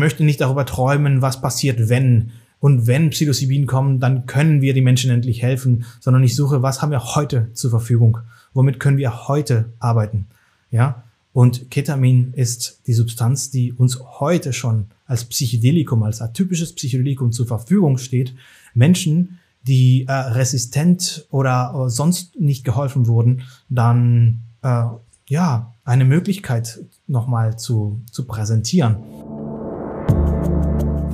möchte nicht darüber träumen, was passiert, wenn. Und wenn Psilocybin kommen, dann können wir die Menschen endlich helfen, sondern ich suche, was haben wir heute zur Verfügung? Womit können wir heute arbeiten? Ja. Und Ketamin ist die Substanz, die uns heute schon als Psychedelikum, als atypisches Psychedelikum zur Verfügung steht. Menschen, die äh, resistent oder äh, sonst nicht geholfen wurden, dann äh, ja eine Möglichkeit nochmal zu, zu präsentieren.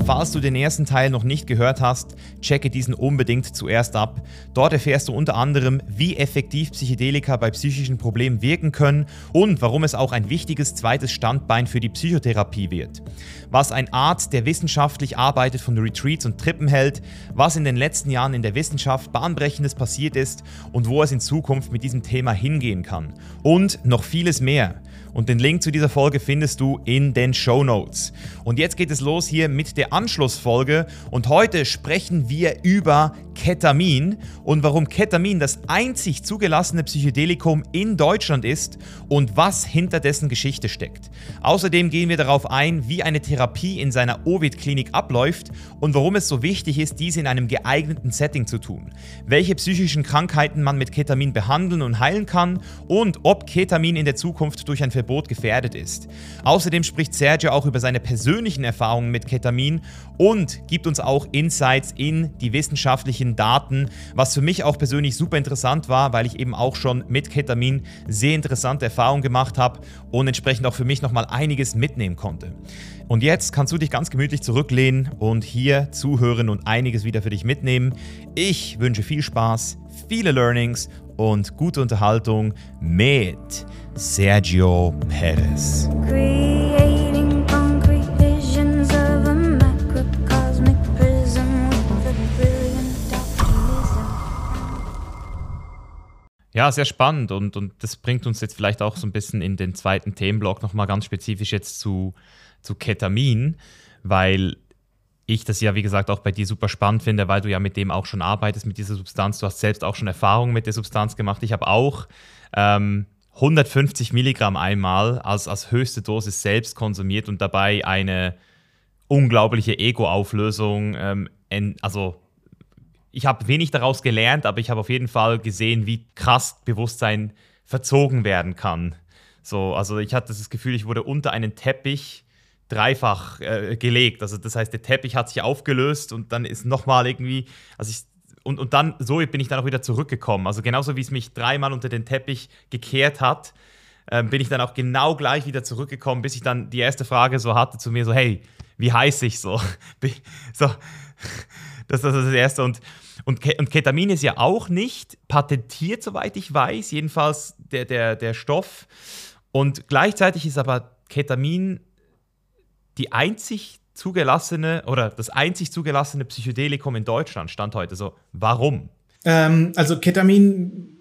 Falls du den ersten Teil noch nicht gehört hast, checke diesen unbedingt zuerst ab. Dort erfährst du unter anderem, wie effektiv Psychedelika bei psychischen Problemen wirken können und warum es auch ein wichtiges zweites Standbein für die Psychotherapie wird. Was ein Arzt, der wissenschaftlich arbeitet, von Retreats und Trippen hält, was in den letzten Jahren in der Wissenschaft bahnbrechendes passiert ist und wo es in Zukunft mit diesem Thema hingehen kann. Und noch vieles mehr. Und den Link zu dieser Folge findest du in den Show Notes. Und jetzt geht es los hier mit der Anschlussfolge. Und heute sprechen wir über Ketamin und warum Ketamin das einzig zugelassene Psychedelikum in Deutschland ist und was hinter dessen Geschichte steckt. Außerdem gehen wir darauf ein, wie eine Therapie in seiner Ovid-Klinik abläuft und warum es so wichtig ist, dies in einem geeigneten Setting zu tun. Welche psychischen Krankheiten man mit Ketamin behandeln und heilen kann und ob Ketamin in der Zukunft durch ein Verbot gefährdet ist. Außerdem spricht Sergio auch über seine persönlichen Erfahrungen mit Ketamin und gibt uns auch Insights in die wissenschaftlichen wissenschaftlichen Daten, was für mich auch persönlich super interessant war, weil ich eben auch schon mit Ketamin sehr interessante Erfahrungen gemacht habe und entsprechend auch für mich nochmal einiges mitnehmen konnte. Und jetzt kannst du dich ganz gemütlich zurücklehnen und hier zuhören und einiges wieder für dich mitnehmen. Ich wünsche viel Spaß, viele Learnings und gute Unterhaltung mit Sergio Perez. Ja, sehr spannend und, und das bringt uns jetzt vielleicht auch so ein bisschen in den zweiten Themenblock nochmal ganz spezifisch jetzt zu, zu Ketamin, weil ich das ja, wie gesagt, auch bei dir super spannend finde, weil du ja mit dem auch schon arbeitest, mit dieser Substanz. Du hast selbst auch schon Erfahrungen mit der Substanz gemacht. Ich habe auch ähm, 150 Milligramm einmal als, als höchste Dosis selbst konsumiert und dabei eine unglaubliche Ego-Auflösung, ähm, also ich habe wenig daraus gelernt, aber ich habe auf jeden Fall gesehen, wie krass Bewusstsein verzogen werden kann. So, also ich hatte das Gefühl, ich wurde unter einen Teppich dreifach äh, gelegt. Also das heißt, der Teppich hat sich aufgelöst und dann ist nochmal irgendwie, also ich, und, und dann, so bin ich dann auch wieder zurückgekommen. Also genauso wie es mich dreimal unter den Teppich gekehrt hat, äh, bin ich dann auch genau gleich wieder zurückgekommen, bis ich dann die erste Frage so hatte zu mir, so, hey, wie heiß ich so? so, das, das ist das Erste. Und und, Ke und Ketamin ist ja auch nicht patentiert, soweit ich weiß, jedenfalls der, der, der Stoff. Und gleichzeitig ist aber Ketamin die einzig zugelassene oder das einzig zugelassene Psychedelikum in Deutschland, stand heute so. Warum? Ähm, also Ketamin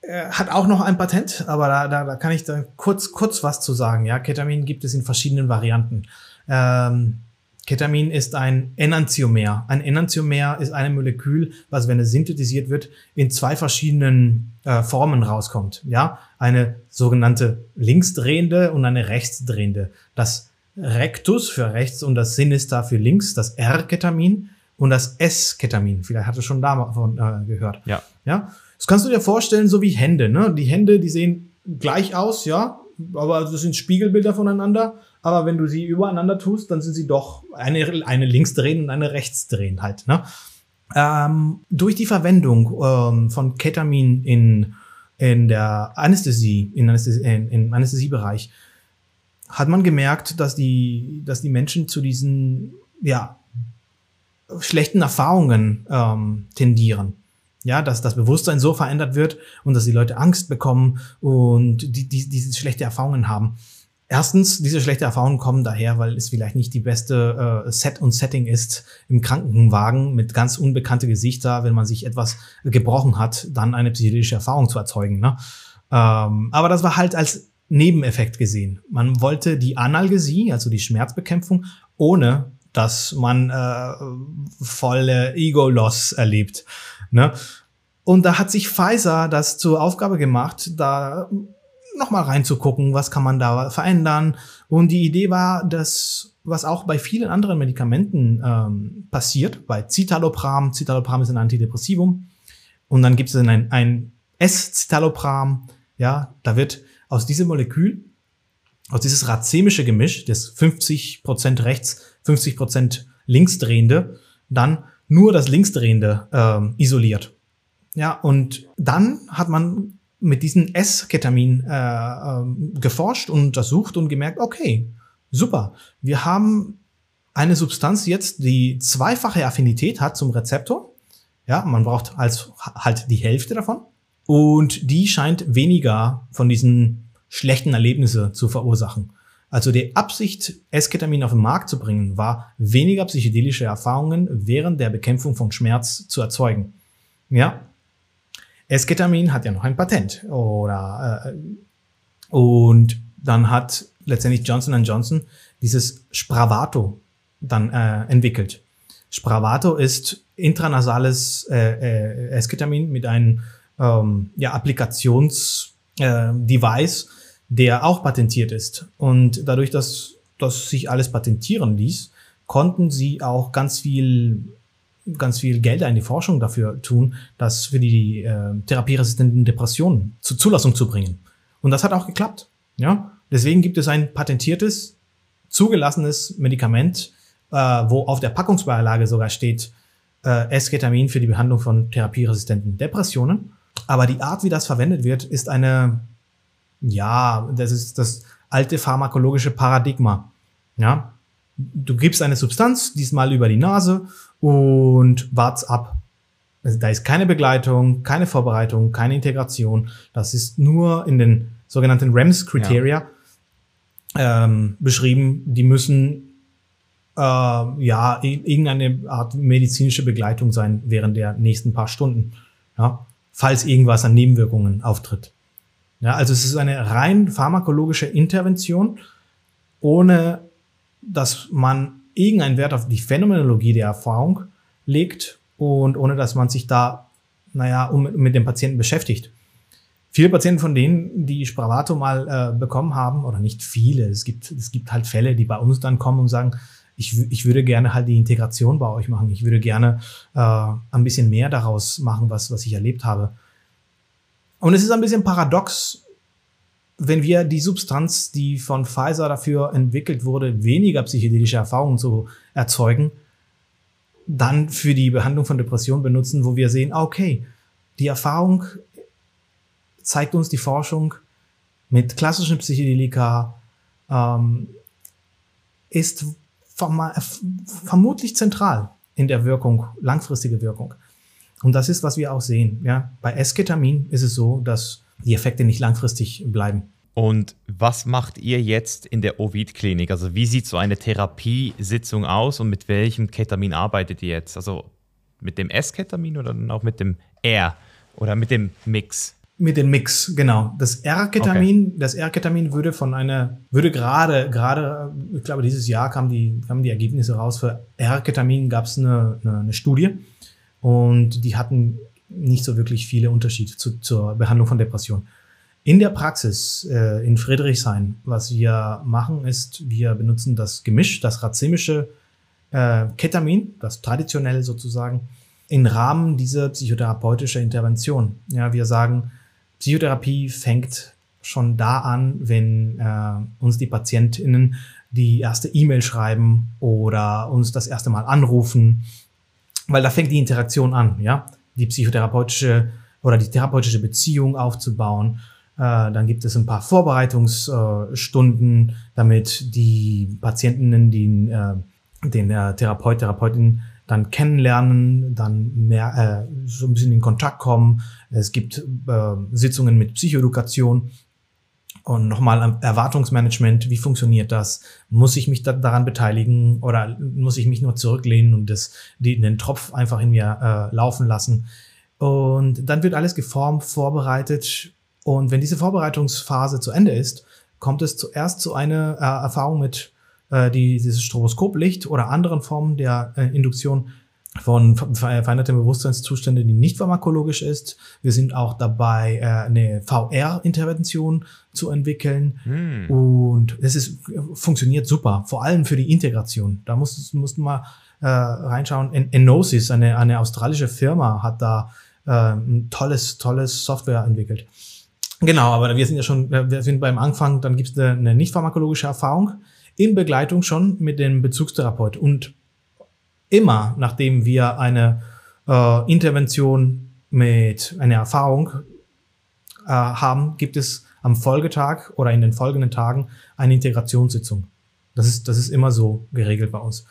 äh, hat auch noch ein Patent, aber da, da, da kann ich da kurz, kurz was zu sagen. Ja, Ketamin gibt es in verschiedenen Varianten. Ähm, Ketamin ist ein Enantiomer. Ein Enantiomer ist ein Molekül, was, wenn es synthetisiert wird, in zwei verschiedenen äh, Formen rauskommt. Ja, eine sogenannte linksdrehende und eine rechtsdrehende. Das Rectus für rechts und das Sinister für links, das R-Ketamin und das S-Ketamin. Vielleicht hast du schon davon äh, gehört. Ja. Ja. Das kannst du dir vorstellen, so wie Hände. Ne? Die Hände, die sehen gleich aus, ja, aber das sind Spiegelbilder voneinander aber wenn du sie übereinander tust, dann sind sie doch eine, eine links drehen und eine rechts drehen halt. Ne? Ähm, durch die Verwendung ähm, von Ketamin in, in der Anästhesie, in, Anästhesie, in, im Anästhesiebereich, hat man gemerkt, dass die, dass die Menschen zu diesen ja, schlechten Erfahrungen ähm, tendieren. Ja, dass das Bewusstsein so verändert wird und dass die Leute Angst bekommen und die, die diese schlechte Erfahrungen haben. Erstens, diese schlechte Erfahrungen kommen daher, weil es vielleicht nicht die beste äh, Set und Setting ist im Krankenwagen mit ganz unbekannte Gesichter, wenn man sich etwas gebrochen hat, dann eine psychedelische Erfahrung zu erzeugen. Ne? Ähm, aber das war halt als Nebeneffekt gesehen. Man wollte die Analgesie, also die Schmerzbekämpfung, ohne dass man äh, volle Ego-Loss erlebt. Ne? Und da hat sich Pfizer das zur Aufgabe gemacht, da nochmal reinzugucken, was kann man da verändern. Und die Idee war, dass, was auch bei vielen anderen Medikamenten ähm, passiert, bei Citalopram, Citalopram ist ein Antidepressivum, und dann gibt es ein, ein S-Citalopram, ja, da wird aus diesem Molekül, aus dieses racemische Gemisch, das 50% rechts, 50% linksdrehende, dann nur das linksdrehende ähm, isoliert. Ja, und dann hat man mit diesem S-Ketamin äh, äh, geforscht und untersucht und gemerkt, okay, super, wir haben eine Substanz jetzt, die zweifache Affinität hat zum Rezeptor. Ja, man braucht als halt die Hälfte davon. Und die scheint weniger von diesen schlechten Erlebnissen zu verursachen. Also die Absicht, Esketamin auf den Markt zu bringen, war weniger psychedelische Erfahrungen während der Bekämpfung von Schmerz zu erzeugen. Ja, Esketamin hat ja noch ein Patent oder äh, und dann hat letztendlich Johnson Johnson dieses Spravato dann äh, entwickelt. Spravato ist intranasales äh, äh, Esketamin mit einem ähm, ja, Applikationsdevice, äh, der auch patentiert ist. Und dadurch, dass das sich alles patentieren ließ, konnten sie auch ganz viel ganz viel Geld in die Forschung dafür tun, das für die äh, therapieresistenten Depressionen zur Zulassung zu bringen. Und das hat auch geklappt. Ja, deswegen gibt es ein patentiertes, zugelassenes Medikament, äh, wo auf der Packungsbeilage sogar steht äh, Esketamin für die Behandlung von therapieresistenten Depressionen. Aber die Art, wie das verwendet wird, ist eine, ja, das ist das alte pharmakologische Paradigma. Ja, du gibst eine Substanz, diesmal über die Nase und wart's ab. Also da ist keine Begleitung, keine Vorbereitung, keine Integration. Das ist nur in den sogenannten REMS-Kriterien ja. ähm, beschrieben. Die müssen äh, ja irgendeine Art medizinische Begleitung sein während der nächsten paar Stunden. Ja, falls irgendwas an Nebenwirkungen auftritt. Ja, also es ist eine rein pharmakologische Intervention, ohne dass man irgendeinen Wert auf die Phänomenologie der Erfahrung legt und ohne dass man sich da, naja, um, mit dem Patienten beschäftigt. Viele Patienten von denen, die Spravato mal äh, bekommen haben, oder nicht viele, es gibt, es gibt halt Fälle, die bei uns dann kommen und sagen, ich, ich würde gerne halt die Integration bei euch machen. Ich würde gerne äh, ein bisschen mehr daraus machen, was, was ich erlebt habe. Und es ist ein bisschen paradox, wenn wir die Substanz, die von Pfizer dafür entwickelt wurde, weniger psychedelische Erfahrungen zu erzeugen, dann für die Behandlung von Depressionen benutzen, wo wir sehen, okay, die Erfahrung zeigt uns die Forschung mit klassischen Psychedelika ähm, ist vermutlich zentral in der Wirkung, langfristige Wirkung. Und das ist, was wir auch sehen. Ja? Bei Esketamin ist es so, dass die Effekte nicht langfristig bleiben. Und was macht ihr jetzt in der Ovid-Klinik? Also wie sieht so eine Therapiesitzung aus und mit welchem Ketamin arbeitet ihr jetzt? Also mit dem S-Ketamin oder dann auch mit dem R oder mit dem Mix? Mit dem Mix, genau. Das R-Ketamin, okay. das R-Ketamin würde von einer, würde gerade, gerade, ich glaube, dieses Jahr kamen die, kamen die Ergebnisse raus. Für R-Ketamin gab es eine, eine, eine Studie und die hatten nicht so wirklich viele Unterschiede zu, zur Behandlung von Depressionen. In der Praxis äh, in Friedrichshain, was wir machen, ist, wir benutzen das Gemisch, das racemische äh, Ketamin, das traditionelle sozusagen, im Rahmen dieser psychotherapeutischen Intervention. Ja, wir sagen, Psychotherapie fängt schon da an, wenn äh, uns die PatientInnen die erste E-Mail schreiben oder uns das erste Mal anrufen, weil da fängt die Interaktion an, ja die psychotherapeutische oder die therapeutische Beziehung aufzubauen. Äh, dann gibt es ein paar Vorbereitungsstunden, damit die Patientinnen den, äh, den äh, Therapeut, Therapeutin dann kennenlernen, dann mehr äh, so ein bisschen in Kontakt kommen. Es gibt äh, Sitzungen mit Psychoedukation und nochmal Erwartungsmanagement. Wie funktioniert das? Muss ich mich da, daran beteiligen oder muss ich mich nur zurücklehnen und das, die, den Tropf einfach in mir äh, laufen lassen? Und dann wird alles geformt, vorbereitet. Und wenn diese Vorbereitungsphase zu Ende ist, kommt es zuerst zu einer äh, Erfahrung mit äh, die, dieses Stroboskoplicht oder anderen Formen der äh, Induktion von veränderten Bewusstseinszustände, die nicht pharmakologisch ist. Wir sind auch dabei, äh, eine VR-Intervention zu entwickeln. Hm. Und es ist, funktioniert super, vor allem für die Integration. Da muss, mussten wir äh, reinschauen. Enosis, eine, eine australische Firma, hat da äh, ein tolles, tolles Software entwickelt. Genau, aber wir sind ja schon, äh, wir sind beim Anfang, dann gibt es eine, eine nicht pharmakologische Erfahrung in Begleitung schon mit dem Bezugstherapeut. Und immer, nachdem wir eine äh, Intervention mit einer Erfahrung äh, haben, gibt es am Folgetag oder in den folgenden Tagen eine Integrationssitzung. Das ist, das ist immer so geregelt bei uns.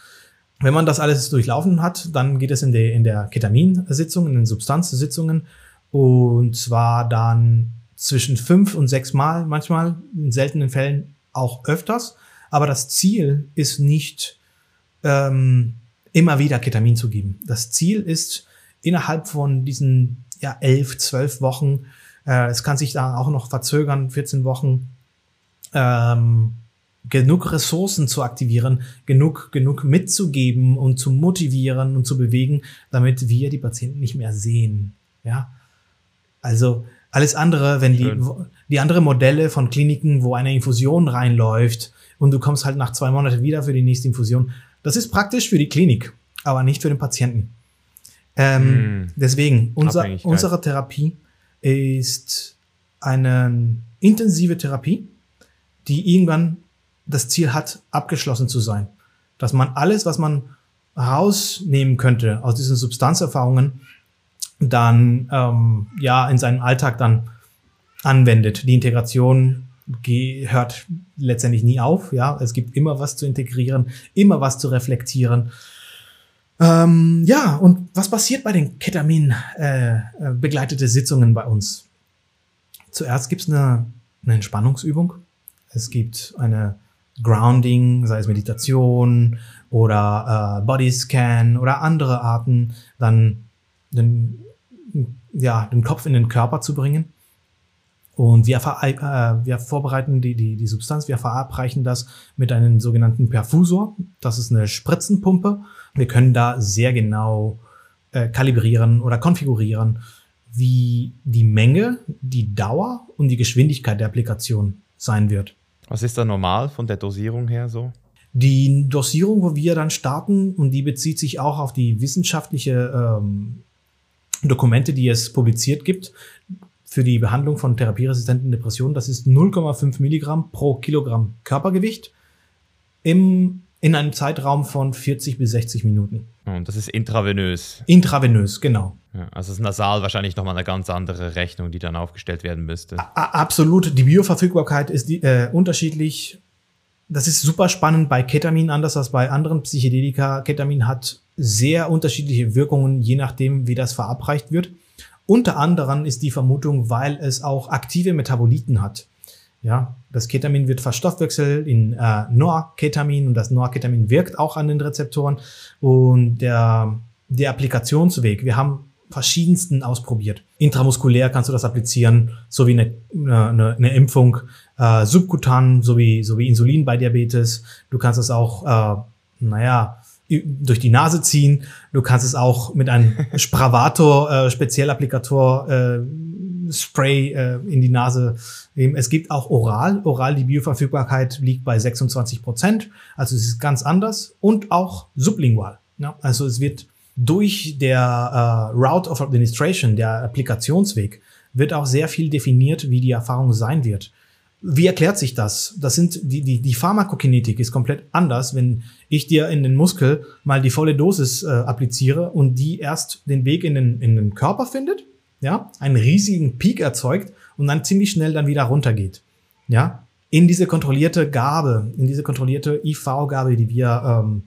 Wenn man das alles durchlaufen hat, dann geht es in, der in der Ketaminsitzung, in den Substanzsitzungen und zwar dann zwischen fünf und sechs Mal, manchmal in seltenen Fällen auch öfters. Aber das Ziel ist nicht ähm, immer wieder Ketamin zu geben. Das Ziel ist innerhalb von diesen ja, elf, zwölf Wochen, äh, es kann sich da auch noch verzögern, 14 Wochen, ähm, genug Ressourcen zu aktivieren, genug, genug mitzugeben und zu motivieren und zu bewegen, damit wir die Patienten nicht mehr sehen. Ja, also alles andere, wenn die, die andere Modelle von Kliniken, wo eine Infusion reinläuft und du kommst halt nach zwei Monaten wieder für die nächste Infusion, das ist praktisch für die Klinik, aber nicht für den Patienten. Ähm, hm. Deswegen, unser, unsere Therapie ist eine intensive Therapie, die irgendwann das Ziel hat, abgeschlossen zu sein. Dass man alles, was man rausnehmen könnte aus diesen Substanzerfahrungen, dann ähm, ja in seinem Alltag dann anwendet. Die Integration hört letztendlich nie auf. Ja, es gibt immer was zu integrieren, immer was zu reflektieren. Ähm, ja, und was passiert bei den Ketamin äh, äh begleitete Sitzungen bei uns? Zuerst gibt es eine, eine Entspannungsübung. Es gibt eine Grounding, sei es Meditation oder äh, Bodyscan oder andere Arten, dann den, ja, den Kopf in den Körper zu bringen. Und wir, äh, wir vorbereiten die, die, die Substanz, wir verabreichen das mit einem sogenannten Perfusor. Das ist eine Spritzenpumpe. Wir können da sehr genau äh, kalibrieren oder konfigurieren, wie die Menge, die Dauer und die Geschwindigkeit der Applikation sein wird. Was ist da normal von der Dosierung her so? Die Dosierung, wo wir dann starten, und die bezieht sich auch auf die wissenschaftliche ähm, Dokumente, die es publiziert gibt, für die Behandlung von therapieresistenten Depressionen. Das ist 0,5 Milligramm pro Kilogramm Körpergewicht im, in einem Zeitraum von 40 bis 60 Minuten. Und das ist intravenös. Intravenös, genau. Ja, also ist nasal wahrscheinlich nochmal eine ganz andere Rechnung, die dann aufgestellt werden müsste. A absolut. Die Bioverfügbarkeit ist die, äh, unterschiedlich. Das ist super spannend bei Ketamin, anders als bei anderen Psychedelika. Ketamin hat sehr unterschiedliche Wirkungen, je nachdem, wie das verabreicht wird. Unter anderem ist die Vermutung, weil es auch aktive Metaboliten hat. Ja, das Ketamin wird verstoffwechselt in äh, Norketamin und das Norketamin wirkt auch an den Rezeptoren und der, der Applikationsweg. Wir haben verschiedensten ausprobiert. Intramuskulär kannst du das applizieren, so wie eine, eine, eine Impfung, äh, subkutan, so wie, so wie Insulin bei Diabetes. Du kannst es auch, äh, naja, durch die Nase ziehen. Du kannst es auch mit einem Spravator, äh, Spezialapplikator, äh, Spray äh, in die Nase nehmen. Es gibt auch oral. Oral, die Bioverfügbarkeit liegt bei 26 Prozent. Also es ist ganz anders. Und auch sublingual. Ja? Also es wird durch der äh, Route of Administration, der Applikationsweg, wird auch sehr viel definiert, wie die Erfahrung sein wird. Wie erklärt sich das? Das sind die, die, die Pharmakokinetik ist komplett anders, wenn ich dir in den Muskel mal die volle Dosis äh, appliziere und die erst den Weg in den, in den Körper findet, ja, einen riesigen Peak erzeugt und dann ziemlich schnell dann wieder runtergeht. Ja, in diese kontrollierte Gabe, in diese kontrollierte IV-Gabe, die wir ähm,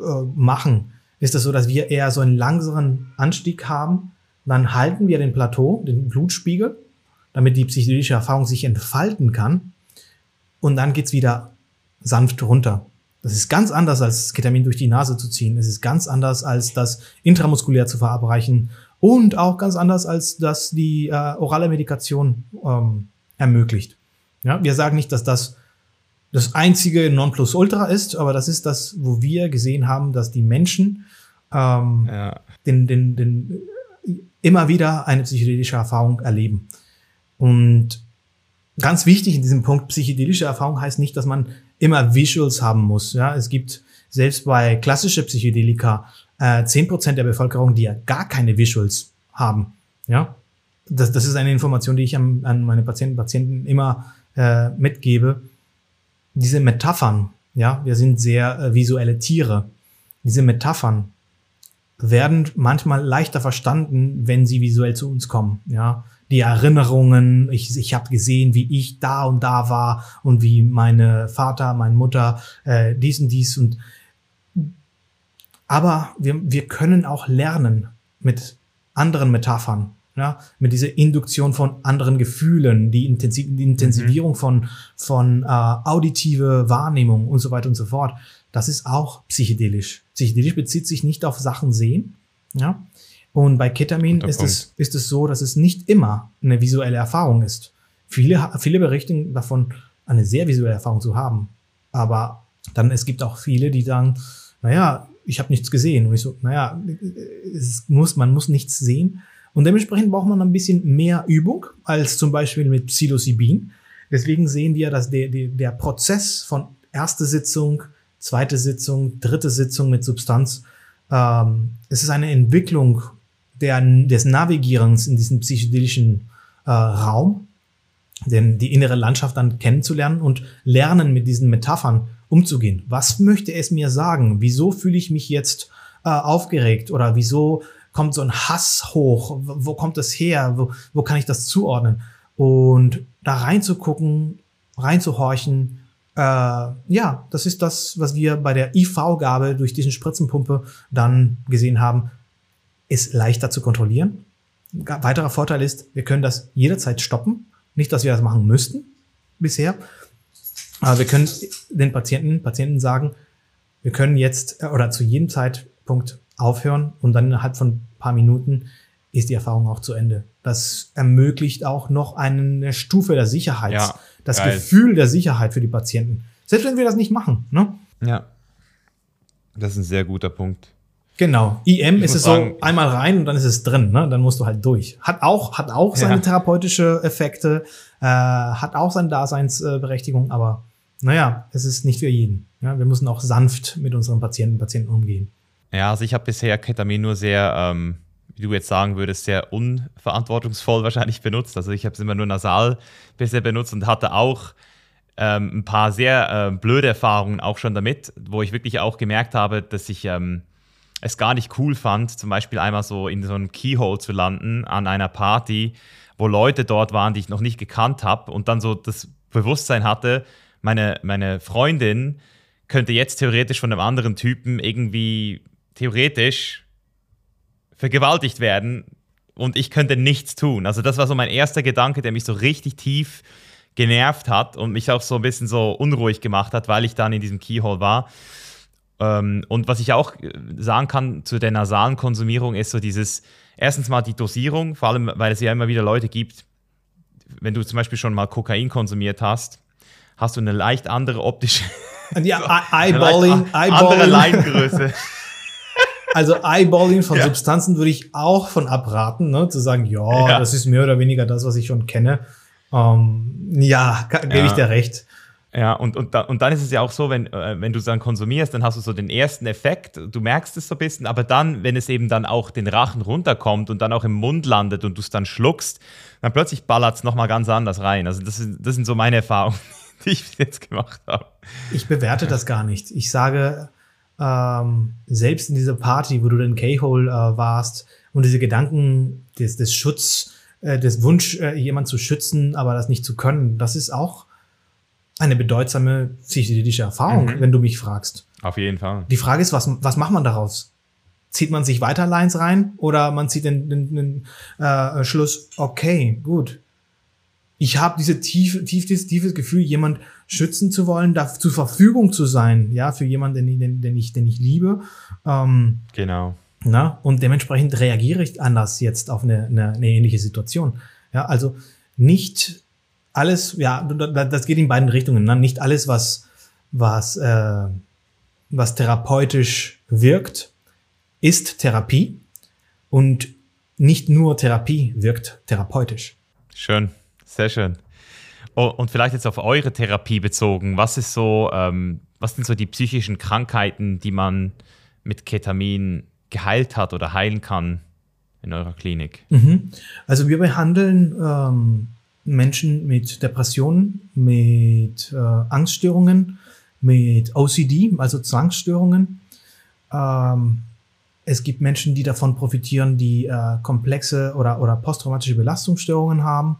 äh, machen, ist es das so, dass wir eher so einen langsamen Anstieg haben. Dann halten wir den Plateau, den Blutspiegel damit die psychedelische Erfahrung sich entfalten kann. Und dann geht's wieder sanft runter. Das ist ganz anders, als Ketamin durch die Nase zu ziehen. Es ist ganz anders, als das intramuskulär zu verabreichen. Und auch ganz anders, als das die äh, orale Medikation ähm, ermöglicht. Ja, wir sagen nicht, dass das das einzige Nonplusultra ist, aber das ist das, wo wir gesehen haben, dass die Menschen, äh, ähm, ja. den, den, den, immer wieder eine psychedelische Erfahrung erleben. Und ganz wichtig in diesem Punkt, psychedelische Erfahrung heißt nicht, dass man immer Visuals haben muss. Ja, es gibt selbst bei klassische Psychedelika äh, 10% der Bevölkerung, die ja gar keine Visuals haben. Ja, das, das ist eine Information, die ich an, an meine Patienten, Patienten immer äh, mitgebe. Diese Metaphern, ja, wir sind sehr äh, visuelle Tiere. Diese Metaphern werden manchmal leichter verstanden, wenn sie visuell zu uns kommen. Ja, die Erinnerungen, ich, ich habe gesehen, wie ich da und da war und wie meine Vater, meine Mutter äh, dies und dies und aber wir, wir können auch lernen mit anderen Metaphern, ja, mit dieser Induktion von anderen Gefühlen, die, Intensiv die Intensivierung mhm. von, von äh, auditive Wahrnehmung und so weiter und so fort. Das ist auch psychedelisch. Psychedelisch bezieht sich nicht auf Sachen sehen, ja. Und bei Ketamin ist es, ist es so, dass es nicht immer eine visuelle Erfahrung ist. Viele, viele berichten davon, eine sehr visuelle Erfahrung zu haben. Aber dann, es gibt auch viele, die sagen, naja, ich habe nichts gesehen. Und ich so, naja, es muss, man muss nichts sehen. Und dementsprechend braucht man ein bisschen mehr Übung als zum Beispiel mit Psilocybin. Deswegen sehen wir, dass der, der, der Prozess von erste Sitzung, zweite Sitzung, dritte Sitzung mit Substanz, ähm, es ist eine Entwicklung der, des Navigierens in diesem psychedelischen äh, Raum, denn die innere Landschaft dann kennenzulernen und lernen mit diesen Metaphern umzugehen. Was möchte es mir sagen? Wieso fühle ich mich jetzt äh, aufgeregt oder wieso kommt so ein Hass hoch? Wo, wo kommt das her? Wo, wo kann ich das zuordnen? Und da reinzugucken, reinzuhorchen, äh, ja, das ist das, was wir bei der IV-Gabe durch diesen Spritzenpumpe dann gesehen haben, ist leichter zu kontrollieren. Ein weiterer Vorteil ist, wir können das jederzeit stoppen. Nicht, dass wir das machen müssten bisher, aber wir können den Patienten, Patienten sagen, wir können jetzt äh, oder zu jedem Zeitpunkt aufhören und dann innerhalb von ein paar Minuten ist die Erfahrung auch zu Ende. Das ermöglicht auch noch eine Stufe der Sicherheit, ja, das geil. Gefühl der Sicherheit für die Patienten. Selbst wenn wir das nicht machen. Ne? Ja, das ist ein sehr guter Punkt. Genau. IM ist es sagen, so einmal rein und dann ist es drin, ne? Dann musst du halt durch. Hat auch, hat auch seine ja. therapeutische Effekte, äh, hat auch seine Daseinsberechtigung, aber naja, es ist nicht für jeden. Ja? Wir müssen auch sanft mit unseren Patienten Patienten umgehen. Ja, also ich habe bisher Ketamin nur sehr, ähm, wie du jetzt sagen würdest, sehr unverantwortungsvoll wahrscheinlich benutzt. Also ich habe es immer nur nasal bisher benutzt und hatte auch ähm, ein paar sehr äh, blöde Erfahrungen auch schon damit, wo ich wirklich auch gemerkt habe, dass ich ähm, es gar nicht cool fand, zum Beispiel einmal so in so einem Keyhole zu landen an einer Party, wo Leute dort waren, die ich noch nicht gekannt habe und dann so das Bewusstsein hatte, meine, meine Freundin könnte jetzt theoretisch von einem anderen Typen irgendwie theoretisch vergewaltigt werden und ich könnte nichts tun. Also das war so mein erster Gedanke, der mich so richtig tief genervt hat und mich auch so ein bisschen so unruhig gemacht hat, weil ich dann in diesem Keyhole war. Ähm, und was ich auch äh, sagen kann zu der nasalen Konsumierung ist so dieses, erstens mal die Dosierung, vor allem weil es ja immer wieder Leute gibt, wenn du zum Beispiel schon mal Kokain konsumiert hast, hast du eine leicht andere optische. Ja, Eyeballing, Eyeballing. Andere Leingröße. Also Eyeballing von ja. Substanzen würde ich auch von abraten, ne? zu sagen, ja, ja, das ist mehr oder weniger das, was ich schon kenne. Ähm, ja, gebe ja. ich dir recht. Ja, und, und, da, und dann ist es ja auch so, wenn, äh, wenn du es dann konsumierst, dann hast du so den ersten Effekt, du merkst es so ein bisschen, aber dann, wenn es eben dann auch den Rachen runterkommt und dann auch im Mund landet und du es dann schluckst, dann plötzlich ballert es nochmal ganz anders rein. Also das, das sind so meine Erfahrungen, die ich jetzt gemacht habe. Ich bewerte das gar nicht. Ich sage, ähm, selbst in dieser Party, wo du in K-Hole äh, warst und diese Gedanken des, des Schutz, äh, des Wunsch, äh, jemanden zu schützen, aber das nicht zu können, das ist auch eine bedeutsame psychedelische Erfahrung, mhm. wenn du mich fragst. Auf jeden Fall. Die Frage ist, was, was macht man daraus? Zieht man sich weiter Lines rein oder man zieht den, den, den äh, Schluss, okay, gut. Ich habe diese tiefe, tiefes, tiefes Gefühl, jemand schützen zu wollen, da zur Verfügung zu sein, ja, für jemanden, den, den, den ich, den ich liebe. Ähm, genau. Na, und dementsprechend reagiere ich anders jetzt auf eine, eine, eine ähnliche Situation. Ja, also nicht alles, ja, das geht in beiden Richtungen. Ne? Nicht alles, was, was, äh, was therapeutisch wirkt, ist Therapie und nicht nur Therapie wirkt therapeutisch. Schön, sehr schön. Oh, und vielleicht jetzt auf eure Therapie bezogen, was ist so, ähm, was sind so die psychischen Krankheiten, die man mit Ketamin geheilt hat oder heilen kann in eurer Klinik? Mhm. Also wir behandeln ähm, Menschen mit Depressionen, mit äh, Angststörungen, mit OCD, also Zwangsstörungen. Ähm, es gibt Menschen, die davon profitieren, die äh, komplexe oder, oder posttraumatische Belastungsstörungen haben.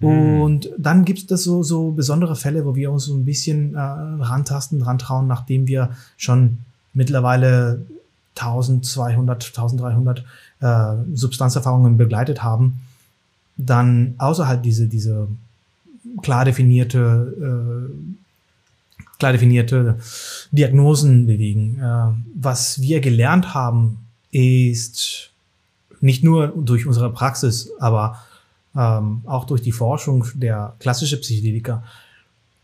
Mhm. Und dann gibt es so, so besondere Fälle, wo wir uns so ein bisschen äh, rantasten, rantrauen, nachdem wir schon mittlerweile 1200, 1300 äh, Substanzerfahrungen begleitet haben, dann außerhalb diese, diese klar definierte, äh, klar definierte Diagnosen bewegen. Äh, was wir gelernt haben, ist nicht nur durch unsere Praxis, aber ähm, auch durch die Forschung der klassischen Psychedelika,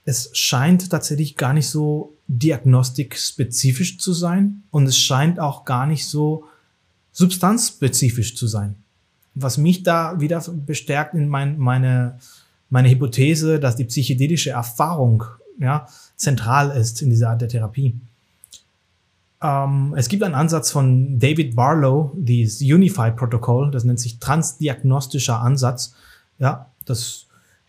es scheint tatsächlich gar nicht so diagnostikspezifisch zu sein und es scheint auch gar nicht so substanzspezifisch zu sein. Was mich da wieder bestärkt in mein, meine, meine Hypothese, dass die psychedelische Erfahrung ja, zentral ist in dieser Art der Therapie. Ähm, es gibt einen Ansatz von David Barlow, dieses Unified Protocol, das nennt sich transdiagnostischer Ansatz. Ja, das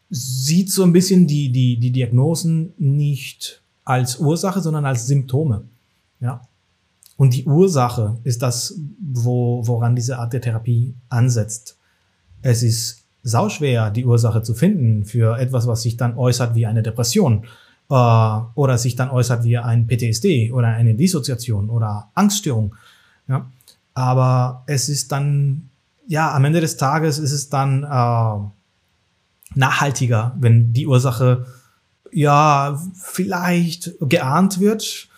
sieht so ein bisschen die, die, die Diagnosen nicht als Ursache, sondern als Symptome. Ja. Und die Ursache ist das, wo, woran diese Art der Therapie ansetzt. Es ist sauschwer, die Ursache zu finden für etwas, was sich dann äußert wie eine Depression äh, oder sich dann äußert wie ein PTSD oder eine Dissoziation oder Angststörung. Ja. Aber es ist dann, ja, am Ende des Tages ist es dann äh, nachhaltiger, wenn die Ursache ja vielleicht geahnt wird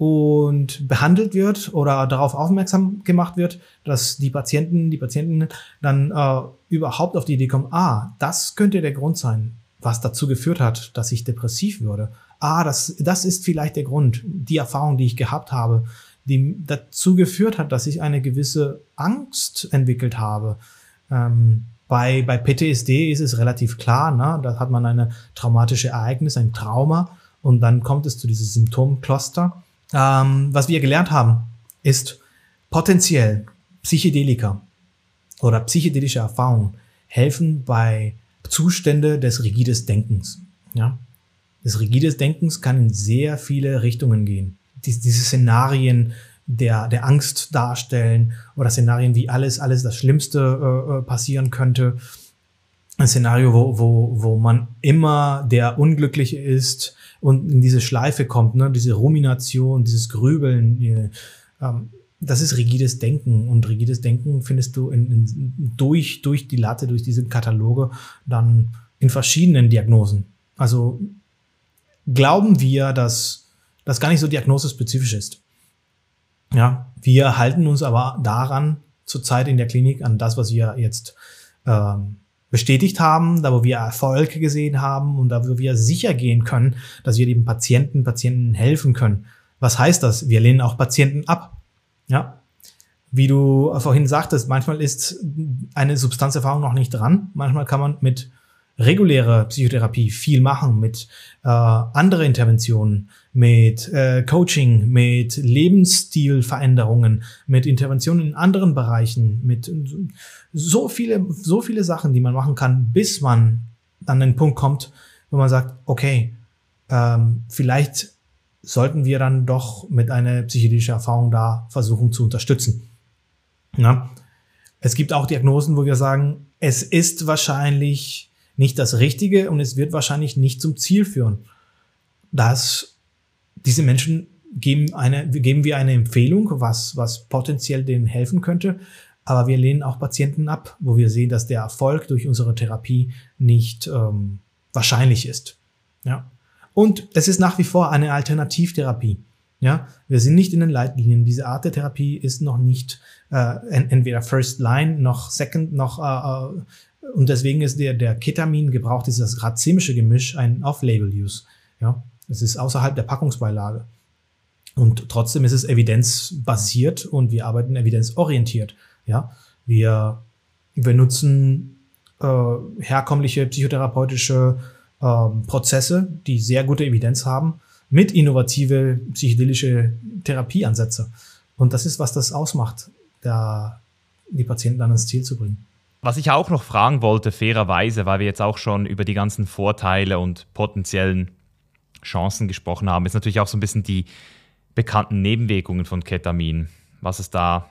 und behandelt wird oder darauf aufmerksam gemacht wird, dass die Patienten, die Patienten dann äh, überhaupt auf die Idee kommen, ah, das könnte der Grund sein, was dazu geführt hat, dass ich depressiv würde. Ah, das, das ist vielleicht der Grund, die Erfahrung, die ich gehabt habe, die dazu geführt hat, dass ich eine gewisse Angst entwickelt habe. Ähm, bei, bei PTSD ist es relativ klar, ne? da hat man eine traumatische Ereignis, ein Trauma und dann kommt es zu diesem Symptomcluster. Ähm, was wir gelernt haben, ist potenziell Psychedelika oder psychedelische Erfahrungen helfen bei Zustände des rigides Denkens. Ja? Das rigides Denkens kann in sehr viele Richtungen gehen. Dies, diese Szenarien der, der Angst darstellen oder Szenarien, wie alles, alles das Schlimmste äh, äh, passieren könnte. Ein Szenario, wo, wo, wo man immer der Unglückliche ist und in diese Schleife kommt, ne? diese Rumination, dieses Grübeln. Äh, ähm, das ist rigides Denken und rigides Denken findest du in, in, durch, durch die Latte, durch diese Kataloge dann in verschiedenen Diagnosen. Also glauben wir, dass das gar nicht so diagnosespezifisch ist. Ja, wir halten uns aber daran zurzeit in der Klinik an das, was wir jetzt ähm, bestätigt haben, da wo wir Erfolg gesehen haben und da wo wir sicher gehen können, dass wir dem Patienten, Patienten helfen können. Was heißt das? Wir lehnen auch Patienten ab. Ja. Wie du vorhin sagtest, manchmal ist eine Substanzerfahrung noch nicht dran. Manchmal kann man mit regulärer Psychotherapie viel machen, mit äh, andere Interventionen, mit äh, Coaching, mit Lebensstilveränderungen, mit Interventionen in anderen Bereichen, mit so viele, so viele Sachen, die man machen kann, bis man an den Punkt kommt, wo man sagt, okay, ähm, vielleicht sollten wir dann doch mit einer psychedelischen Erfahrung da versuchen zu unterstützen. Ja? Es gibt auch Diagnosen, wo wir sagen, es ist wahrscheinlich nicht das Richtige und es wird wahrscheinlich nicht zum Ziel führen. Das, diese Menschen geben eine, geben wir eine Empfehlung, was, was potenziell denen helfen könnte. Aber wir lehnen auch Patienten ab, wo wir sehen, dass der Erfolg durch unsere Therapie nicht ähm, wahrscheinlich ist. Ja. Und es ist nach wie vor eine Alternativtherapie. Ja, wir sind nicht in den Leitlinien. Diese Art der Therapie ist noch nicht äh, entweder First Line noch Second noch äh, äh und deswegen ist der, der Ketamin-Gebrauch, dieses racemische Gemisch, ein Off-Label-Use. Ja, es ist außerhalb der Packungsbeilage. Und trotzdem ist es evidenzbasiert und wir arbeiten evidenzorientiert. Ja, wir benutzen äh, herkömmliche psychotherapeutische äh, Prozesse, die sehr gute Evidenz haben, mit innovative psychedelische Therapieansätze. Und das ist, was das ausmacht, da die Patienten dann ins Ziel zu bringen. Was ich auch noch fragen wollte, fairerweise, weil wir jetzt auch schon über die ganzen Vorteile und potenziellen Chancen gesprochen haben, ist natürlich auch so ein bisschen die bekannten Nebenwirkungen von Ketamin, was es da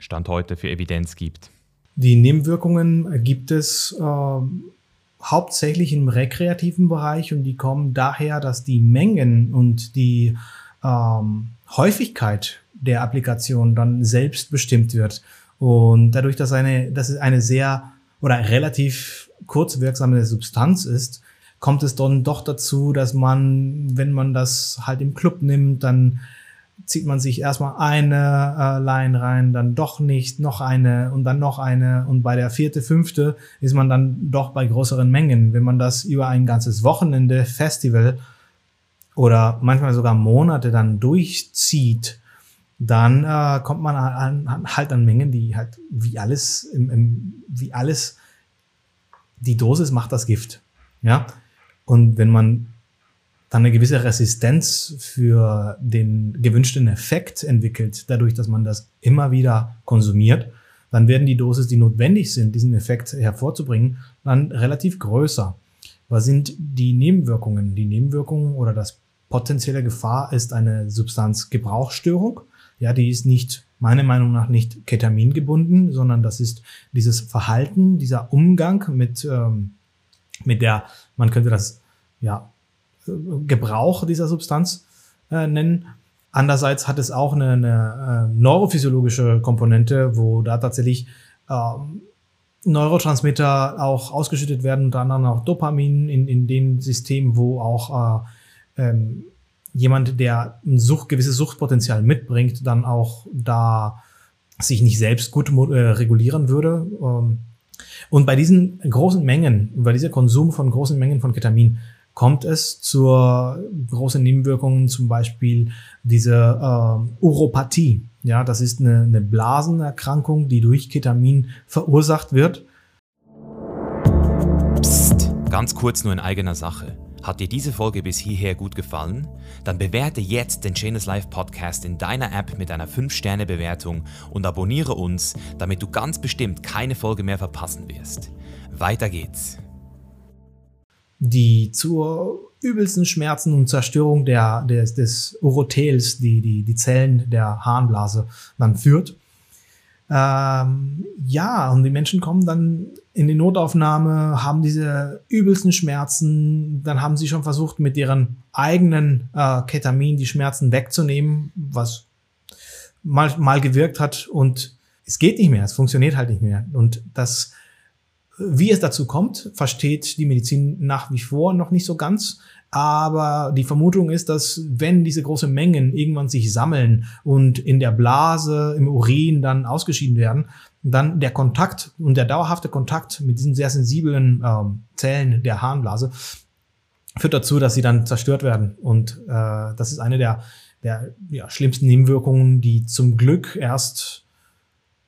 Stand heute für Evidenz gibt. Die Nebenwirkungen gibt es äh, hauptsächlich im rekreativen Bereich und die kommen daher, dass die Mengen und die ähm, Häufigkeit der Applikation dann selbst bestimmt wird. Und dadurch, dass, eine, dass es eine sehr oder relativ kurzwirksame Substanz ist, kommt es dann doch dazu, dass man, wenn man das halt im Club nimmt, dann zieht man sich erstmal eine äh, Line rein, dann doch nicht, noch eine und dann noch eine und bei der vierte, fünfte ist man dann doch bei größeren Mengen. Wenn man das über ein ganzes Wochenende, Festival oder manchmal sogar Monate dann durchzieht, dann äh, kommt man an, halt an Mengen, die halt wie alles, im, im, wie alles, die Dosis macht das Gift. Ja. Und wenn man dann eine gewisse Resistenz für den gewünschten Effekt entwickelt, dadurch, dass man das immer wieder konsumiert, dann werden die Dosis, die notwendig sind, diesen Effekt hervorzubringen, dann relativ größer. Was sind die Nebenwirkungen? Die Nebenwirkungen oder das potenzielle Gefahr ist eine Substanzgebrauchsstörung. Ja, die ist nicht, meiner Meinung nach, nicht Ketamin gebunden, sondern das ist dieses Verhalten, dieser Umgang mit, ähm, mit der, man könnte das, ja, Gebrauch dieser Substanz äh, nennen. Andererseits hat es auch eine, eine äh, neurophysiologische Komponente, wo da tatsächlich ähm, Neurotransmitter auch ausgeschüttet werden, unter anderem auch Dopamin in, in den Systemen, wo auch äh, ähm, jemand, der ein Sucht, gewisses Suchtpotenzial mitbringt, dann auch da sich nicht selbst gut äh, regulieren würde. Ähm, und bei diesen großen Mengen, bei dieser Konsum von großen Mengen von Ketamin, kommt es zur großen Nebenwirkungen, zum Beispiel diese äh, Uropathie. Ja, das ist eine, eine Blasenerkrankung, die durch Ketamin verursacht wird. Psst, ganz kurz nur in eigener Sache. Hat dir diese Folge bis hierher gut gefallen? Dann bewerte jetzt den Chainless Life Podcast in deiner App mit einer 5-Sterne-Bewertung und abonniere uns, damit du ganz bestimmt keine Folge mehr verpassen wirst. Weiter geht's. Die zur übelsten Schmerzen und Zerstörung der, des, des Urothels, die, die, die Zellen der Harnblase dann führt. Ähm, ja, und die Menschen kommen dann in die Notaufnahme, haben diese übelsten Schmerzen, dann haben sie schon versucht, mit ihren eigenen äh, Ketamin die Schmerzen wegzunehmen, was mal, mal gewirkt hat und es geht nicht mehr, es funktioniert halt nicht mehr. Und das, wie es dazu kommt, versteht die Medizin nach wie vor noch nicht so ganz. Aber die Vermutung ist, dass wenn diese großen Mengen irgendwann sich sammeln und in der Blase, im Urin dann ausgeschieden werden, dann der Kontakt und der dauerhafte Kontakt mit diesen sehr sensiblen ähm, Zellen der Harnblase führt dazu, dass sie dann zerstört werden. Und äh, das ist eine der, der ja, schlimmsten Nebenwirkungen, die zum Glück erst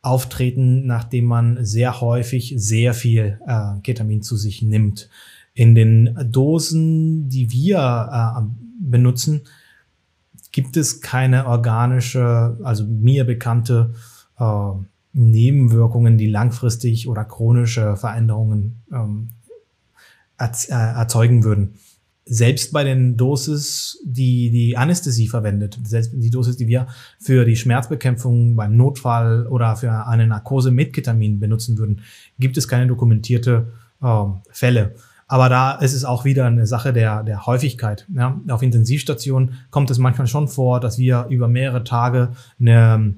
auftreten, nachdem man sehr häufig sehr viel äh, Ketamin zu sich nimmt. In den Dosen, die wir äh, benutzen, gibt es keine organische, also mir bekannte äh, Nebenwirkungen, die langfristig oder chronische Veränderungen ähm, äh, erzeugen würden. Selbst bei den Dosis, die die Anästhesie verwendet, selbst die Dosis, die wir für die Schmerzbekämpfung beim Notfall oder für eine Narkose mit Ketamin benutzen würden, gibt es keine dokumentierte äh, Fälle. Aber da ist es auch wieder eine Sache der, der Häufigkeit. Ja. Auf Intensivstationen kommt es manchmal schon vor, dass wir über mehrere Tage eine,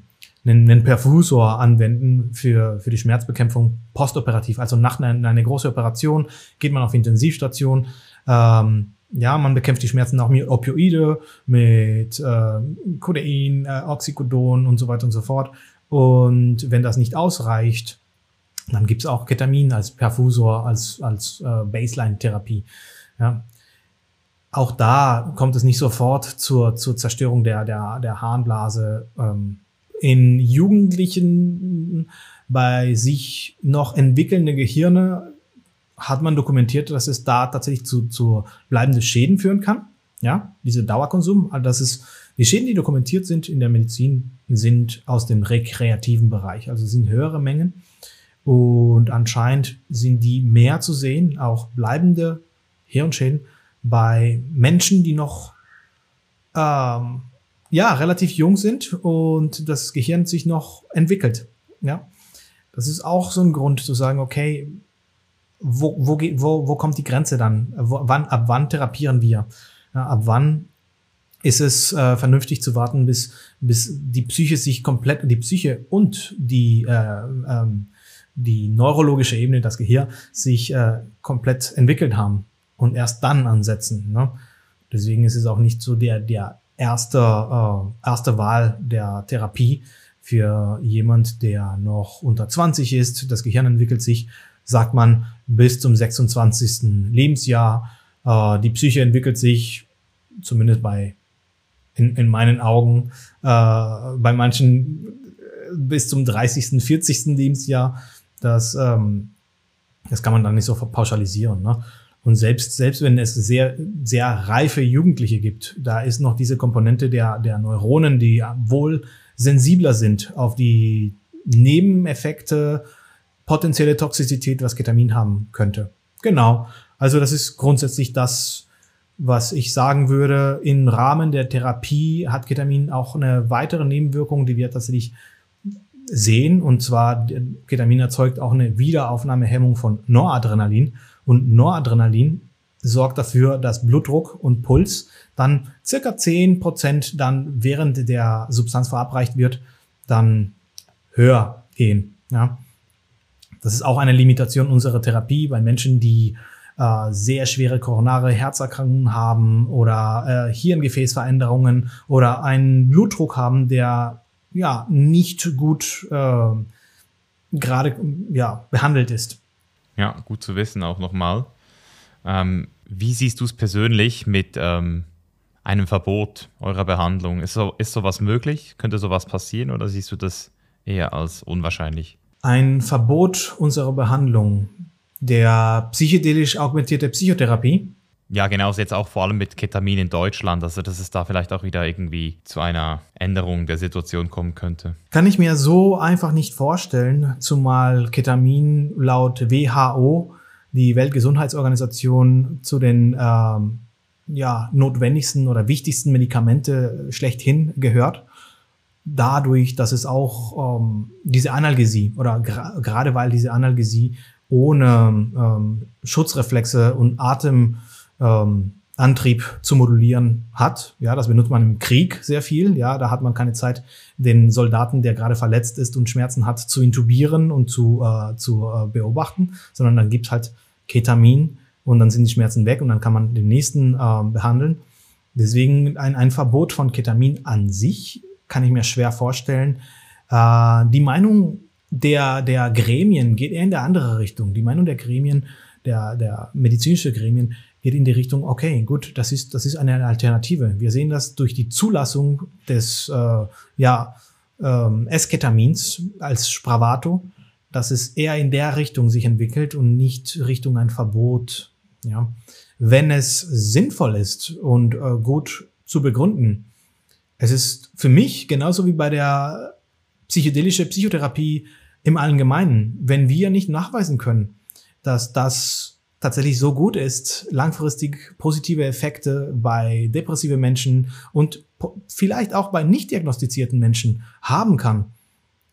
einen, einen Perfusor anwenden für, für die Schmerzbekämpfung postoperativ. Also nach einer, einer großen Operation geht man auf Intensivstation. Ähm, ja, man bekämpft die Schmerzen auch mit Opioide, mit äh, Codein, äh, Oxycodon und so weiter und so fort. Und wenn das nicht ausreicht, dann gibt's auch Ketamin als Perfusor, als, als äh, Baseline-Therapie. Ja. auch da kommt es nicht sofort zur, zur Zerstörung der, der, der Harnblase. Ähm, in Jugendlichen bei sich noch entwickelnden Gehirne hat man dokumentiert, dass es da tatsächlich zu, zu bleibenden Schäden führen kann. Ja, diese Dauerkonsum, also das ist, die Schäden, die dokumentiert sind in der Medizin, sind aus dem rekreativen Bereich, also sind höhere Mengen. Und anscheinend sind die mehr zu sehen, auch bleibende Hirnschäden bei Menschen, die noch ähm, ja relativ jung sind und das Gehirn sich noch entwickelt. Ja, das ist auch so ein Grund zu sagen, okay, wo, wo, wo, wo kommt die Grenze dann? Wo, wann, ab wann therapieren wir? Ja, ab wann ist es äh, vernünftig zu warten, bis, bis die Psyche sich komplett, die Psyche und die, äh, ähm, die neurologische Ebene, das Gehirn, sich äh, komplett entwickelt haben und erst dann ansetzen. Ne? Deswegen ist es auch nicht so der, der erste, äh, erste Wahl der Therapie für jemand, der noch unter 20 ist. Das Gehirn entwickelt sich, sagt man, bis zum 26. Lebensjahr. Äh, die Psyche entwickelt sich, zumindest bei in, in meinen Augen, äh, bei manchen äh, bis zum 30., 40. Lebensjahr. Das, ähm, das kann man dann nicht so pauschalisieren. Ne? Und selbst, selbst wenn es sehr, sehr reife Jugendliche gibt, da ist noch diese Komponente der, der Neuronen, die wohl sensibler sind auf die Nebeneffekte, potenzielle Toxizität, was Ketamin haben könnte. Genau. Also das ist grundsätzlich das, was ich sagen würde, im Rahmen der Therapie hat Ketamin auch eine weitere Nebenwirkung, die wir tatsächlich sehen. Und zwar, Ketamin erzeugt auch eine Wiederaufnahmehemmung von Noradrenalin. Und Noradrenalin sorgt dafür, dass Blutdruck und Puls dann circa zehn Prozent dann während der Substanz verabreicht wird, dann höher gehen. Ja. Das ist auch eine Limitation unserer Therapie bei Menschen, die äh, sehr schwere koronare Herzerkrankungen haben oder äh, Hirngefäßveränderungen oder einen Blutdruck haben, der ja nicht gut äh, gerade ja, behandelt ist. Ja, gut zu wissen auch nochmal. Ähm, wie siehst du es persönlich mit ähm, einem Verbot eurer Behandlung? Ist, so, ist sowas möglich? Könnte sowas passieren oder siehst du das eher als unwahrscheinlich? Ein Verbot unserer Behandlung der psychedelisch augmentierte Psychotherapie. Ja, genau, jetzt auch vor allem mit Ketamin in Deutschland, also dass es da vielleicht auch wieder irgendwie zu einer Änderung der Situation kommen könnte. Kann ich mir so einfach nicht vorstellen, zumal Ketamin laut WHO, die Weltgesundheitsorganisation, zu den ähm, ja, notwendigsten oder wichtigsten Medikamente schlechthin gehört. Dadurch, dass es auch ähm, diese Analgesie oder gerade weil diese Analgesie ohne ähm, Schutzreflexe und Atemantrieb ähm, zu modulieren hat. Ja, das benutzt man im Krieg sehr viel. Ja, da hat man keine Zeit, den Soldaten, der gerade verletzt ist und Schmerzen hat, zu intubieren und zu, äh, zu äh, beobachten, sondern dann gibt's halt Ketamin und dann sind die Schmerzen weg und dann kann man den nächsten äh, behandeln. Deswegen ein, ein Verbot von Ketamin an sich kann ich mir schwer vorstellen. Äh, die Meinung der, der Gremien geht eher in der andere Richtung. Die Meinung der Gremien, der, der medizinische Gremien geht in die Richtung, okay, gut, das ist, das ist eine Alternative. Wir sehen das durch die Zulassung des äh, ja, ähm, Esketamins als Spravato, dass es eher in der Richtung sich entwickelt und nicht Richtung ein Verbot. Ja. Wenn es sinnvoll ist und äh, gut zu begründen, es ist für mich genauso wie bei der psychedelische Psychotherapie im Allgemeinen, wenn wir nicht nachweisen können, dass das tatsächlich so gut ist, langfristig positive Effekte bei depressive Menschen und vielleicht auch bei nicht diagnostizierten Menschen haben kann,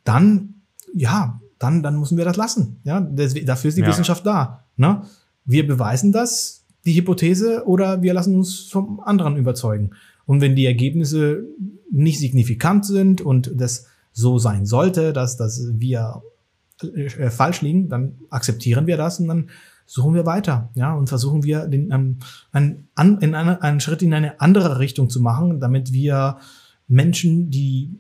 dann, ja, dann, dann müssen wir das lassen. Ja, dafür ist die ja. Wissenschaft da. Ne? Wir beweisen das, die Hypothese, oder wir lassen uns vom anderen überzeugen. Und wenn die Ergebnisse nicht signifikant sind und das so sein sollte, dass, dass wir äh, falsch liegen, dann akzeptieren wir das und dann suchen wir weiter, ja, und versuchen wir den, ähm, einen, einen, in eine, einen Schritt in eine andere Richtung zu machen, damit wir Menschen, die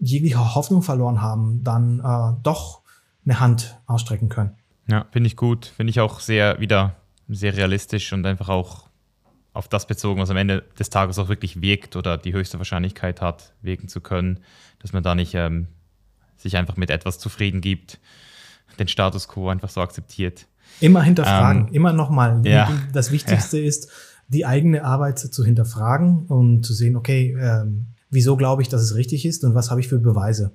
jegliche Hoffnung verloren haben, dann äh, doch eine Hand ausstrecken können. Ja, finde ich gut. Finde ich auch sehr wieder sehr realistisch und einfach auch auf das bezogen, was am Ende des Tages auch wirklich wirkt oder die höchste Wahrscheinlichkeit hat, wirken zu können, dass man da nicht ähm, sich einfach mit etwas zufrieden gibt, den Status quo einfach so akzeptiert. Immer hinterfragen, ähm, immer nochmal. Ja, das Wichtigste ja. ist, die eigene Arbeit zu hinterfragen und zu sehen, okay, ähm, wieso glaube ich, dass es richtig ist und was habe ich für Beweise.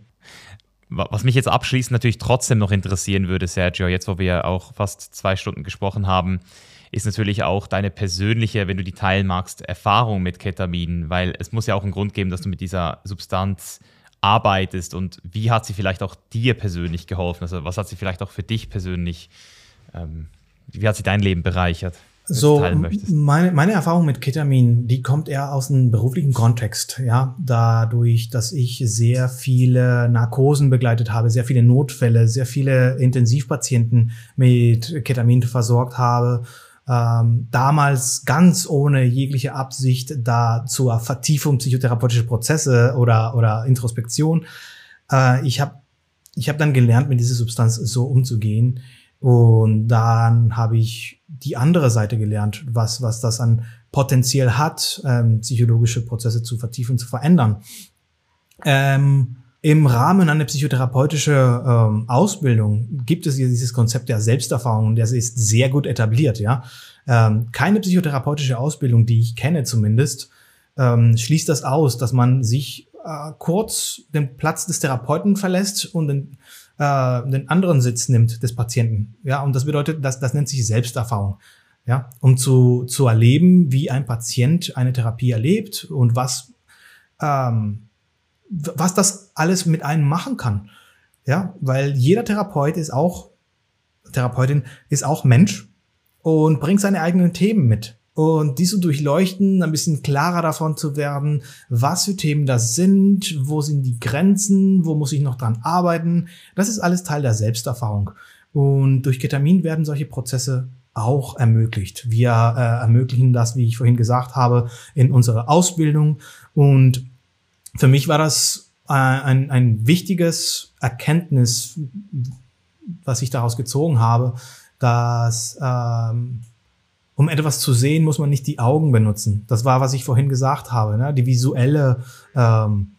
Was mich jetzt abschließend natürlich trotzdem noch interessieren würde, Sergio, jetzt wo wir auch fast zwei Stunden gesprochen haben, ist natürlich auch deine persönliche, wenn du die teilen magst, Erfahrung mit Ketamin, weil es muss ja auch einen Grund geben, dass du mit dieser Substanz arbeitest und wie hat sie vielleicht auch dir persönlich geholfen? Also was hat sie vielleicht auch für dich persönlich, ähm, wie hat sie dein Leben bereichert? so meine, meine Erfahrung mit Ketamin, die kommt eher aus einem beruflichen Kontext, ja, dadurch, dass ich sehr viele Narkosen begleitet habe, sehr viele Notfälle, sehr viele Intensivpatienten mit Ketamin versorgt habe, ähm, damals ganz ohne jegliche Absicht da zur Vertiefung psychotherapeutischer Prozesse oder oder Introspektion. Äh, ich habe ich habe dann gelernt, mit dieser Substanz so umzugehen und dann habe ich die andere Seite gelernt, was, was das an potenziell hat, ähm, psychologische Prozesse zu vertiefen, zu verändern. Ähm, Im Rahmen einer psychotherapeutischen ähm, Ausbildung gibt es dieses Konzept der Selbsterfahrung und das ist sehr gut etabliert. Ja, ähm, keine psychotherapeutische Ausbildung, die ich kenne zumindest, ähm, schließt das aus, dass man sich äh, kurz den Platz des Therapeuten verlässt und den äh, den anderen Sitz nimmt des Patienten. Ja, und das bedeutet, dass das nennt sich Selbsterfahrung. Ja, um zu, zu erleben, wie ein Patient eine Therapie erlebt und was, ähm, was das alles mit einem machen kann. Ja, weil jeder Therapeut ist auch, Therapeutin ist auch Mensch und bringt seine eigenen Themen mit und die zu durchleuchten, ein bisschen klarer davon zu werden, was für Themen das sind, wo sind die Grenzen, wo muss ich noch dran arbeiten. Das ist alles Teil der Selbsterfahrung. Und durch Ketamin werden solche Prozesse auch ermöglicht. Wir äh, ermöglichen das, wie ich vorhin gesagt habe, in unserer Ausbildung. Und für mich war das äh, ein, ein wichtiges Erkenntnis, was ich daraus gezogen habe, dass ähm, um etwas zu sehen, muss man nicht die Augen benutzen. Das war, was ich vorhin gesagt habe. Ne? Die visuelle, ähm,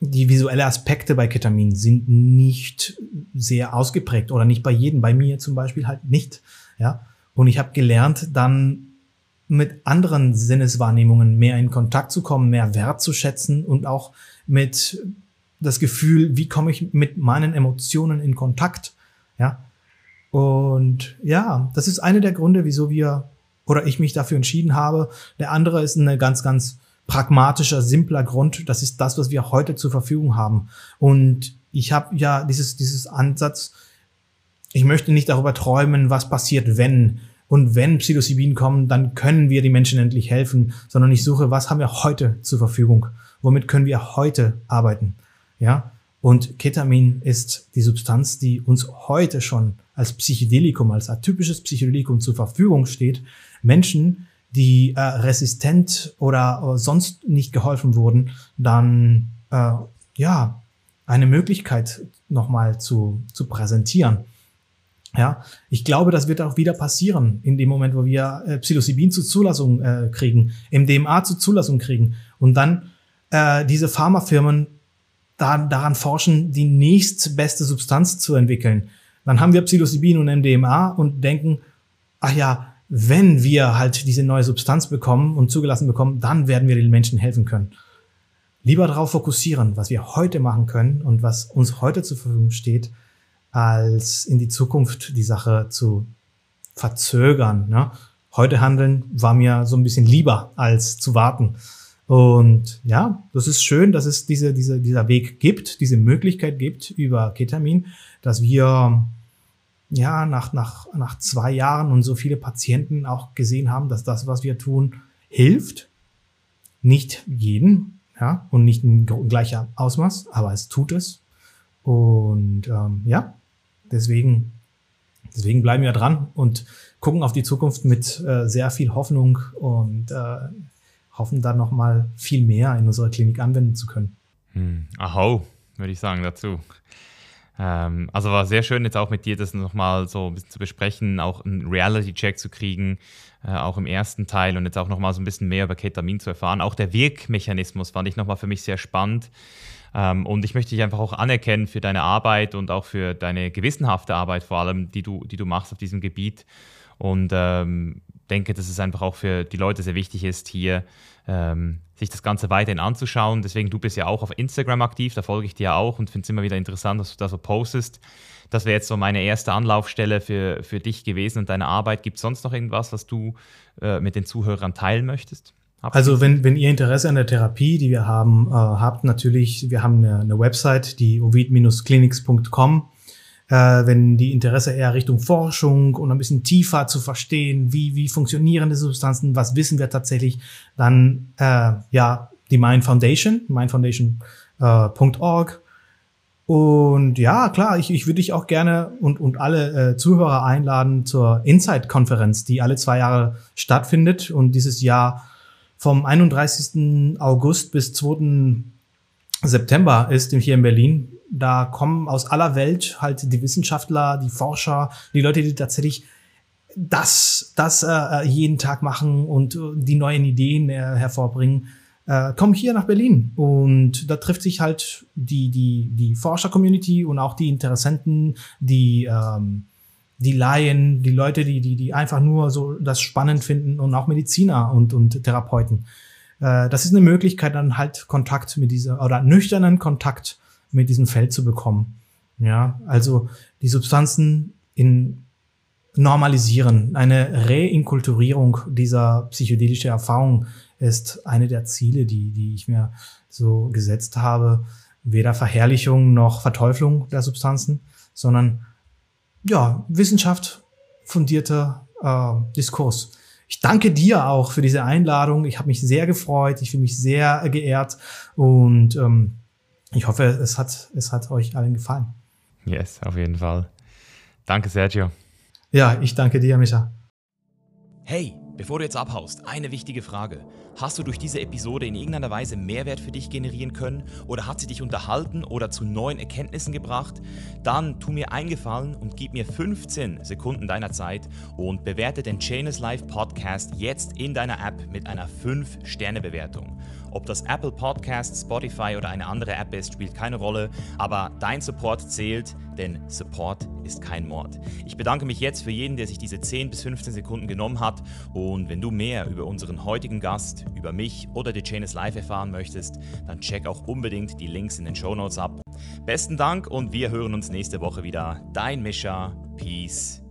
die visuelle Aspekte bei Ketamin sind nicht sehr ausgeprägt oder nicht bei jedem. Bei mir zum Beispiel halt nicht. Ja, und ich habe gelernt, dann mit anderen Sinneswahrnehmungen mehr in Kontakt zu kommen, mehr wertzuschätzen und auch mit das Gefühl, wie komme ich mit meinen Emotionen in Kontakt. Ja, und ja, das ist einer der Gründe, wieso wir oder ich mich dafür entschieden habe. Der andere ist ein ganz, ganz pragmatischer, simpler Grund. Das ist das, was wir heute zur Verfügung haben. Und ich habe ja dieses, dieses Ansatz, ich möchte nicht darüber träumen, was passiert, wenn. Und wenn Psilocybin kommen, dann können wir die Menschen endlich helfen, sondern ich suche, was haben wir heute zur Verfügung? Womit können wir heute arbeiten? Ja. Und Ketamin ist die Substanz, die uns heute schon als Psychedelikum, als atypisches Psychedelikum zur Verfügung steht, Menschen, die äh, resistent oder äh, sonst nicht geholfen wurden, dann äh, ja eine Möglichkeit nochmal zu, zu präsentieren. Ja, ich glaube, das wird auch wieder passieren in dem Moment, wo wir äh, Psilocybin zur Zulassung äh, kriegen, MDMA zur Zulassung kriegen und dann äh, diese Pharmafirmen da, daran forschen, die nächstbeste Substanz zu entwickeln. Dann haben wir Psilocybin und MDMA und denken, ach ja, wenn wir halt diese neue Substanz bekommen und zugelassen bekommen, dann werden wir den Menschen helfen können. Lieber darauf fokussieren, was wir heute machen können und was uns heute zur Verfügung steht, als in die Zukunft die Sache zu verzögern. Ne? Heute handeln war mir so ein bisschen lieber, als zu warten. Und ja, das ist schön, dass es diese, diese, dieser Weg gibt, diese Möglichkeit gibt über Ketamin, dass wir ja, nach, nach, nach zwei Jahren und so viele Patienten auch gesehen haben, dass das, was wir tun, hilft. Nicht jeden, ja, und nicht in gleicher Ausmaß, aber es tut es. Und ähm, ja, deswegen, deswegen bleiben wir dran und gucken auf die Zukunft mit äh, sehr viel Hoffnung und äh, hoffen dann nochmal viel mehr in unserer Klinik anwenden zu können. Hm. Ahau, würde ich sagen dazu. Ähm, also war sehr schön, jetzt auch mit dir das nochmal so ein bisschen zu besprechen, auch einen Reality-Check zu kriegen, äh, auch im ersten Teil und jetzt auch nochmal so ein bisschen mehr über Ketamin zu erfahren. Auch der Wirkmechanismus fand ich nochmal für mich sehr spannend. Ähm, und ich möchte dich einfach auch anerkennen für deine Arbeit und auch für deine gewissenhafte Arbeit vor allem, die du, die du machst auf diesem Gebiet. Und ähm, denke, dass es einfach auch für die Leute sehr wichtig ist, hier ähm, sich das Ganze weiterhin anzuschauen. Deswegen, du bist ja auch auf Instagram aktiv, da folge ich dir auch und finde es immer wieder interessant, dass du da so postest. Das wäre jetzt so meine erste Anlaufstelle für, für dich gewesen und deine Arbeit. Gibt es sonst noch irgendwas, was du äh, mit den Zuhörern teilen möchtest? Also wenn, wenn ihr Interesse an der Therapie, die wir haben, äh, habt, natürlich, wir haben eine, eine Website, die ovid-clinics.com äh, wenn die Interesse eher Richtung Forschung und ein bisschen tiefer zu verstehen, wie, wie funktionieren die Substanzen, was wissen wir tatsächlich, dann äh, ja die Mind Foundation, mindfoundation.org. Äh, und ja, klar, ich, ich würde dich auch gerne und, und alle äh, Zuhörer einladen zur Insight-Konferenz, die alle zwei Jahre stattfindet und dieses Jahr vom 31. August bis 2. September ist hier in Berlin da kommen aus aller Welt halt die Wissenschaftler, die Forscher, die Leute, die tatsächlich das, das äh, jeden Tag machen und äh, die neuen Ideen äh, hervorbringen, äh, kommen hier nach Berlin. Und da trifft sich halt die, die, die Forscher-Community und auch die Interessenten, die, ähm, die Laien, die Leute, die, die, die einfach nur so das spannend finden und auch Mediziner und, und Therapeuten. Äh, das ist eine Möglichkeit, dann halt Kontakt mit dieser oder nüchternen Kontakt mit diesem Feld zu bekommen. Ja, also die Substanzen in normalisieren. Eine Reinkulturierung dieser psychedelischen Erfahrung ist eine der Ziele, die, die ich mir so gesetzt habe. Weder Verherrlichung noch Verteuflung der Substanzen, sondern ja, Wissenschaft fundierter äh, Diskurs. Ich danke dir auch für diese Einladung. Ich habe mich sehr gefreut. Ich fühle mich sehr geehrt und ähm, ich hoffe, es hat, es hat euch allen gefallen. Yes, auf jeden Fall. Danke, Sergio. Ja, ich danke dir, Micha. Hey, bevor du jetzt abhaust, eine wichtige Frage. Hast du durch diese Episode in irgendeiner Weise Mehrwert für dich generieren können oder hat sie dich unterhalten oder zu neuen Erkenntnissen gebracht? Dann tu mir eingefallen und gib mir 15 Sekunden deiner Zeit und bewerte den Chainless Life Podcast jetzt in deiner App mit einer 5-Sterne-Bewertung. Ob das Apple Podcast, Spotify oder eine andere App ist, spielt keine Rolle, aber dein Support zählt, denn Support ist kein Mord. Ich bedanke mich jetzt für jeden, der sich diese 10 bis 15 Sekunden genommen hat und wenn du mehr über unseren heutigen Gast, über mich oder The Chain is Live erfahren möchtest, dann check auch unbedingt die Links in den Show Notes ab. Besten Dank und wir hören uns nächste Woche wieder. Dein Mischa. Peace.